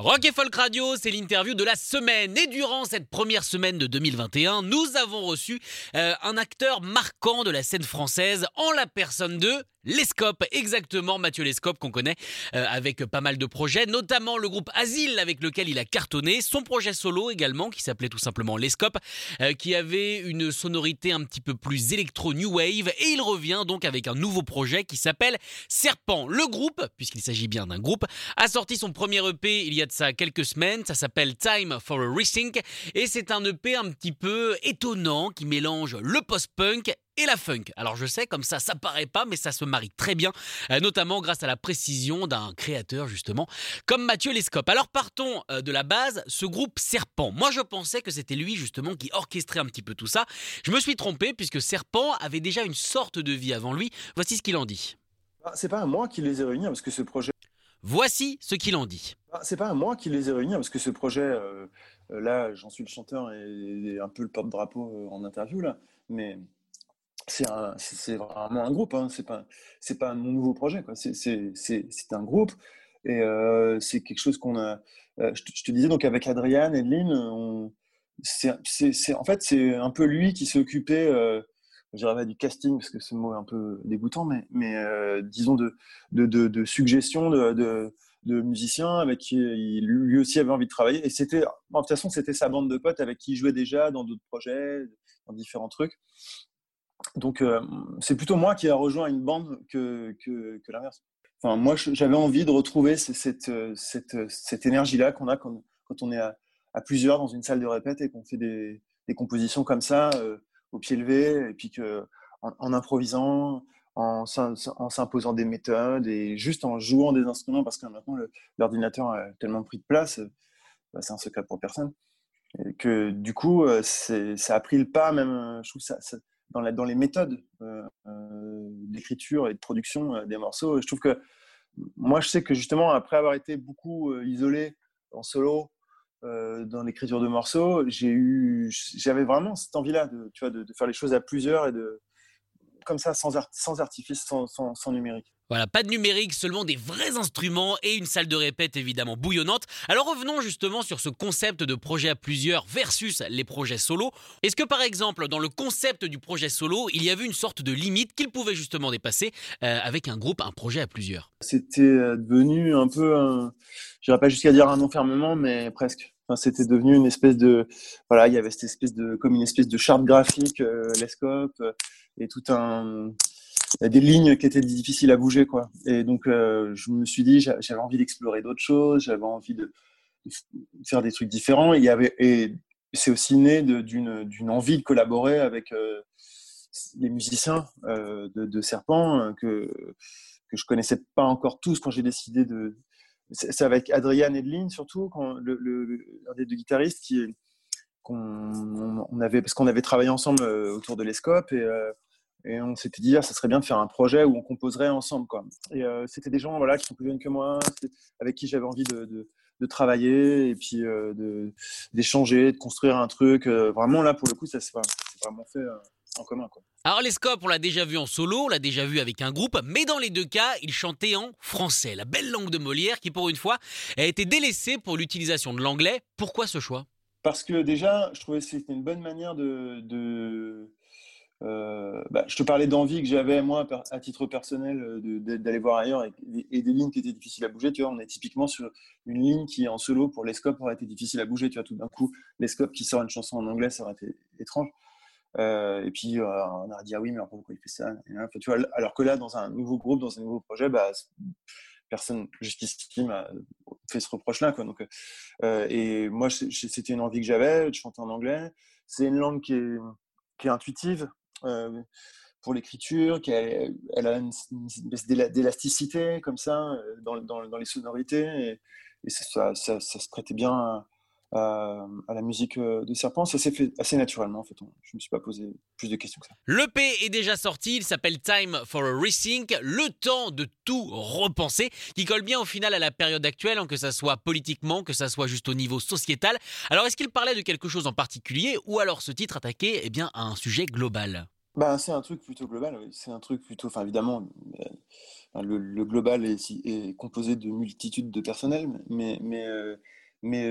Rock et Folk Radio, c'est l'interview de la semaine. Et durant cette première semaine de 2021, nous avons reçu euh, un acteur marquant de la scène française en la personne de Lescope, exactement Mathieu Lescope qu'on connaît euh, avec pas mal de projets, notamment le groupe Asile avec lequel il a cartonné, son projet solo également qui s'appelait tout simplement Lescope, euh, qui avait une sonorité un petit peu plus électro new wave. Et il revient donc avec un nouveau projet qui s'appelle Serpent. Le groupe, puisqu'il s'agit bien d'un groupe, a sorti son premier EP il y a de ça quelques semaines, ça s'appelle Time for a Rethink. Et c'est un EP un petit peu étonnant qui mélange le post-punk et la funk. Alors je sais, comme ça, ça paraît pas, mais ça se marie très bien, euh, notamment grâce à la précision d'un créateur justement, comme Mathieu Lescope. Alors partons euh, de la base, ce groupe Serpent. Moi je pensais que c'était lui justement qui orchestrait un petit peu tout ça. Je me suis trompé puisque Serpent avait déjà une sorte de vie avant lui. Voici ce qu'il en dit. Ah, C'est pas à moi qui les ai réunis parce que ce projet. Voici ce qu'il en dit. Ah, C'est pas à moi qui les ai réunis parce que ce projet, euh, là, j'en suis le chanteur et, et un peu le porte-drapeau en interview là, mais c'est vraiment un groupe. Hein. C'est pas, c'est pas mon nouveau projet. quoi. C'est c'est- un groupe et euh, c'est quelque chose qu'on a. euh, je, te, disais donc avec Adriane et Lynn, on, c'est, en fait c'est un peu lui qui s'est occupé. Euh, du casting parce que ce mot est un peu dégoûtant, mais, mais euh, disons de, de, de, suggestions de, de, musiciens avec qui lui aussi avait envie de travailler. Et c'était, de toute façon, c'était sa bande de potes avec qui il jouait déjà dans d'autres projets, dans différents trucs. Donc, euh, c'est plutôt moi qui a rejoint une bande que, l'inverse. Enfin, moi, j'avais envie de retrouver euh, euh, cette énergie-là qu'on a quand, on est à, à plusieurs dans une salle de répète et qu'on fait des, compositions comme ça, au pied levé, et puis que, en, improvisant, en, s'im- en s'imposant des méthodes et juste en jouant des instruments, parce que maintenant, l'ordinateur a tellement pris de place, bah, c'est un secret pour personne. Que du coup, ça a pris le pas, même, je trouve, ça- dans, la, dans les méthodes euh, euh, d'écriture et de production euh, des morceaux. Je trouve que moi, je sais que justement, après avoir été beaucoup isolé en solo dans l'écriture de morceaux, j'ai eu, j'avais vraiment cette envie-là de, tu vois, de faire les choses à plusieurs et de, comme ça, sans, art- sans artifice, sans, sans, sans numérique. Voilà, pas de numérique, seulement des vrais instruments et une salle de répète évidemment bouillonnante. Alors revenons justement sur ce concept de projet à plusieurs versus les projets solo. Est-ce que par exemple dans le concept du projet solo, il y avait une sorte de limite qu'il pouvait justement dépasser euh, avec un groupe, un projet à plusieurs? C'était euh, devenu un peu, un, je dirais pas jusqu'à dire un enfermement, mais presque. C'était devenu une espèce de, voilà, il y avait cette espèce de, comme une espèce de charte graphique, euh, l'escope, euh, et tout un, des lignes qui étaient difficiles à bouger, quoi. Et donc, euh, je me suis dit, j'a- j'avais envie d'explorer d'autres choses, j'avais envie de, faire des trucs différents. Il y avait, et c'est aussi né d'une envie de collaborer avec euh, les musiciens euh, de, de Serpent que que je connaissais pas encore tous quand j'ai décidé de. C'est avec Adrian Edlin surtout, quand le, un des deux guitaristes qui on avait parce qu'on avait travaillé ensemble euh, autour de l'Escope et euh, et on s'était dit, ah, ça serait bien de faire un projet où on composerait ensemble. Quoi. Et euh, c'était des gens voilà, qui sont plus jeunes que moi, avec qui j'avais envie de, de, travailler et puis d'échanger, de, construire un truc. Vraiment, là, pour le coup, ça s'est vraiment fait euh, en commun. Quoi. Alors les Scopes, on l'a déjà vu en solo, on l'a déjà vu avec un groupe, mais dans les deux cas, il chantait en français, la belle langue de Molière qui pour une fois a été délaissée pour l'utilisation de l'anglais. Pourquoi ce choix? Parce que déjà, je trouvais que c'était une bonne manière de. de euh, bah, je te parlais d'envie que j'avais, moi, à titre personnel, euh, d'aller voir ailleurs et, et des lignes qui étaient difficiles à bouger. Tu vois, on est typiquement sur une ligne qui, en solo, pour les scopes, aurait été difficile à bouger. Tu vois, tout d'un coup, les scopes qui sort une chanson en anglais, ça aurait été étrange. Euh, et puis, euh, on aurait dit, ah oui, mais alors pourquoi il fait ça? Alors que là, dans un nouveau groupe, dans un nouveau projet, bah, personne jusqu'ici m'a fait ce reproche-là. Donc, euh, et moi, c'était une envie que j'avais de chanter en anglais. C'est une langue qui est, qui est intuitive. Pour l'écriture, qu'elle elle a une, baisse d'élasticité comme ça dans, dans, dans, les sonorités. Et, ça, se prêtait bien la musique euh, de Serpent. Ça s'est fait assez naturellement, en fait. Je ne me suis pas posé plus de questions que ça. L'EP est déjà sorti, il s'appelle Time for a Rethink, le temps de tout repenser, qui colle bien au final à la période actuelle, hein, que ça soit politiquement, que ça soit juste au niveau sociétal. Alors, est-ce qu'il parlait de quelque chose en particulier, ou alors ce titre attaquait eh bien, à un sujet global? Bah, c'est un truc plutôt global, c'est un truc plutôt, enfin évidemment, euh, le, global est, est, composé de multitudes de personnels, mais, mais euh, mais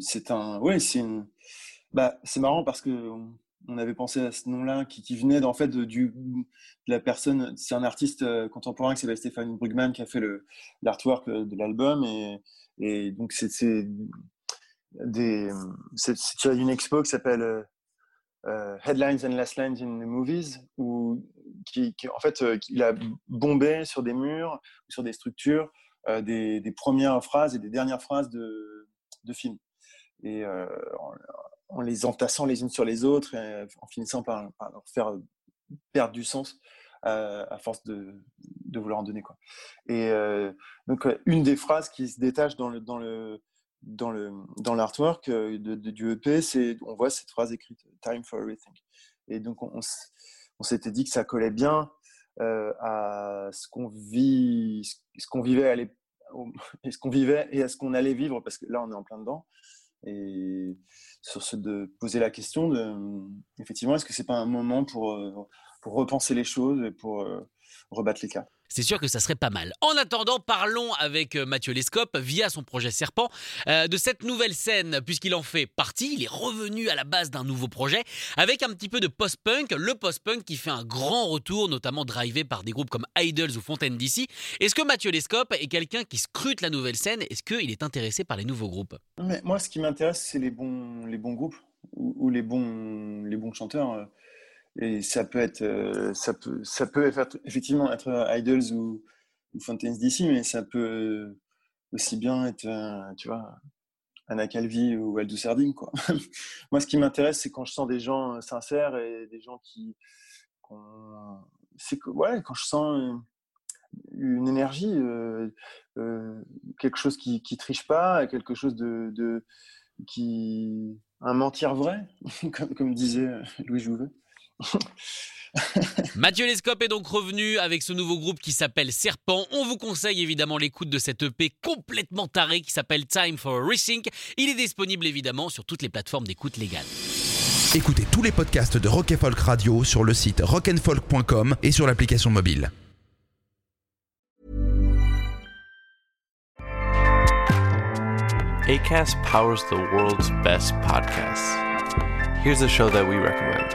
c'est un. Ouais, c'est. Bah, c'est marrant parce que on avait pensé à ce nom-là qui, qui, venait en fait de, du, de la personne. C'est un artiste contemporain qui s'appelle Stéphane Brugman qui a fait l'artwork de l'album et, et, donc c'est tiré d'une expo qui s'appelle Headlines and Last Lines in the Movies où qui en fait il a bombé sur des murs sur des structures des, des, premières phrases et des dernières phrases de de films. Et euh, en, les entassant les unes sur les autres, et en finissant par, leur faire perdre du sens euh, à force de, de, vouloir en donner. Quoi. Et euh, donc, une des phrases qui se détache dans le, dans le, dans le dans l'artwork de, du EP, c'est on voit cette phrase écrite "Time for everything". Et donc on, on s'était dit que ça collait bien à ce qu'on vit, ce qu'on vivait à l'époque est-ce qu'on vivait et est-ce qu'on allait vivre Parce que là, on est en plein dedans. Et sur ce de poser la question de, effectivement, est-ce que c'est pas un moment pour, euh, pour repenser les choses et pour euh, rebattre les cartes c'est sûr que ça serait pas mal. En attendant, parlons avec euh, Mathieu Lescope via son projet Serpent euh, de cette nouvelle scène, puisqu'il en fait partie. Il est revenu à la base d'un nouveau projet avec un petit peu de post-punk, le post-punk qui fait un grand retour, notamment drivé par des groupes comme Idols ou Fontaine DC. Est-ce que Mathieu Lescope est quelqu'un qui scrute la nouvelle scène? Est-ce qu'il est intéressé par les nouveaux groupes? Mais Moi, ce qui m'intéresse, c'est les bons, les bons groupes ou, les, bons, les bons chanteurs. Euh, et ça peut être, euh, ça peut, ça peut effectivement être Idols ou, ou Fountains DC, mais ça peut aussi bien être, euh, tu vois, Anna Calvi ou Aldous Sarding, quoi. Moi, ce qui m'intéresse, c'est quand je sens des gens sincères et des gens qui, c'est que, quand je sens une énergie, euh, quelque chose qui, qui triche pas, quelque chose de, de qui, un mentir vrai, comme, comme disait Louis Jouvet. Mathieu Lescope est donc revenu avec ce nouveau groupe qui s'appelle Serpent. On vous conseille évidemment l'écoute de cette EP complètement taré qui s'appelle Time for a Rethink. Il est disponible évidemment sur toutes les plateformes d'écoute légales. Écoutez tous les podcasts de Rock Folk Radio sur le site rockandfolk.com et sur l'application mobile. ACAST powers the world's best podcasts. Here's a show that we recommend.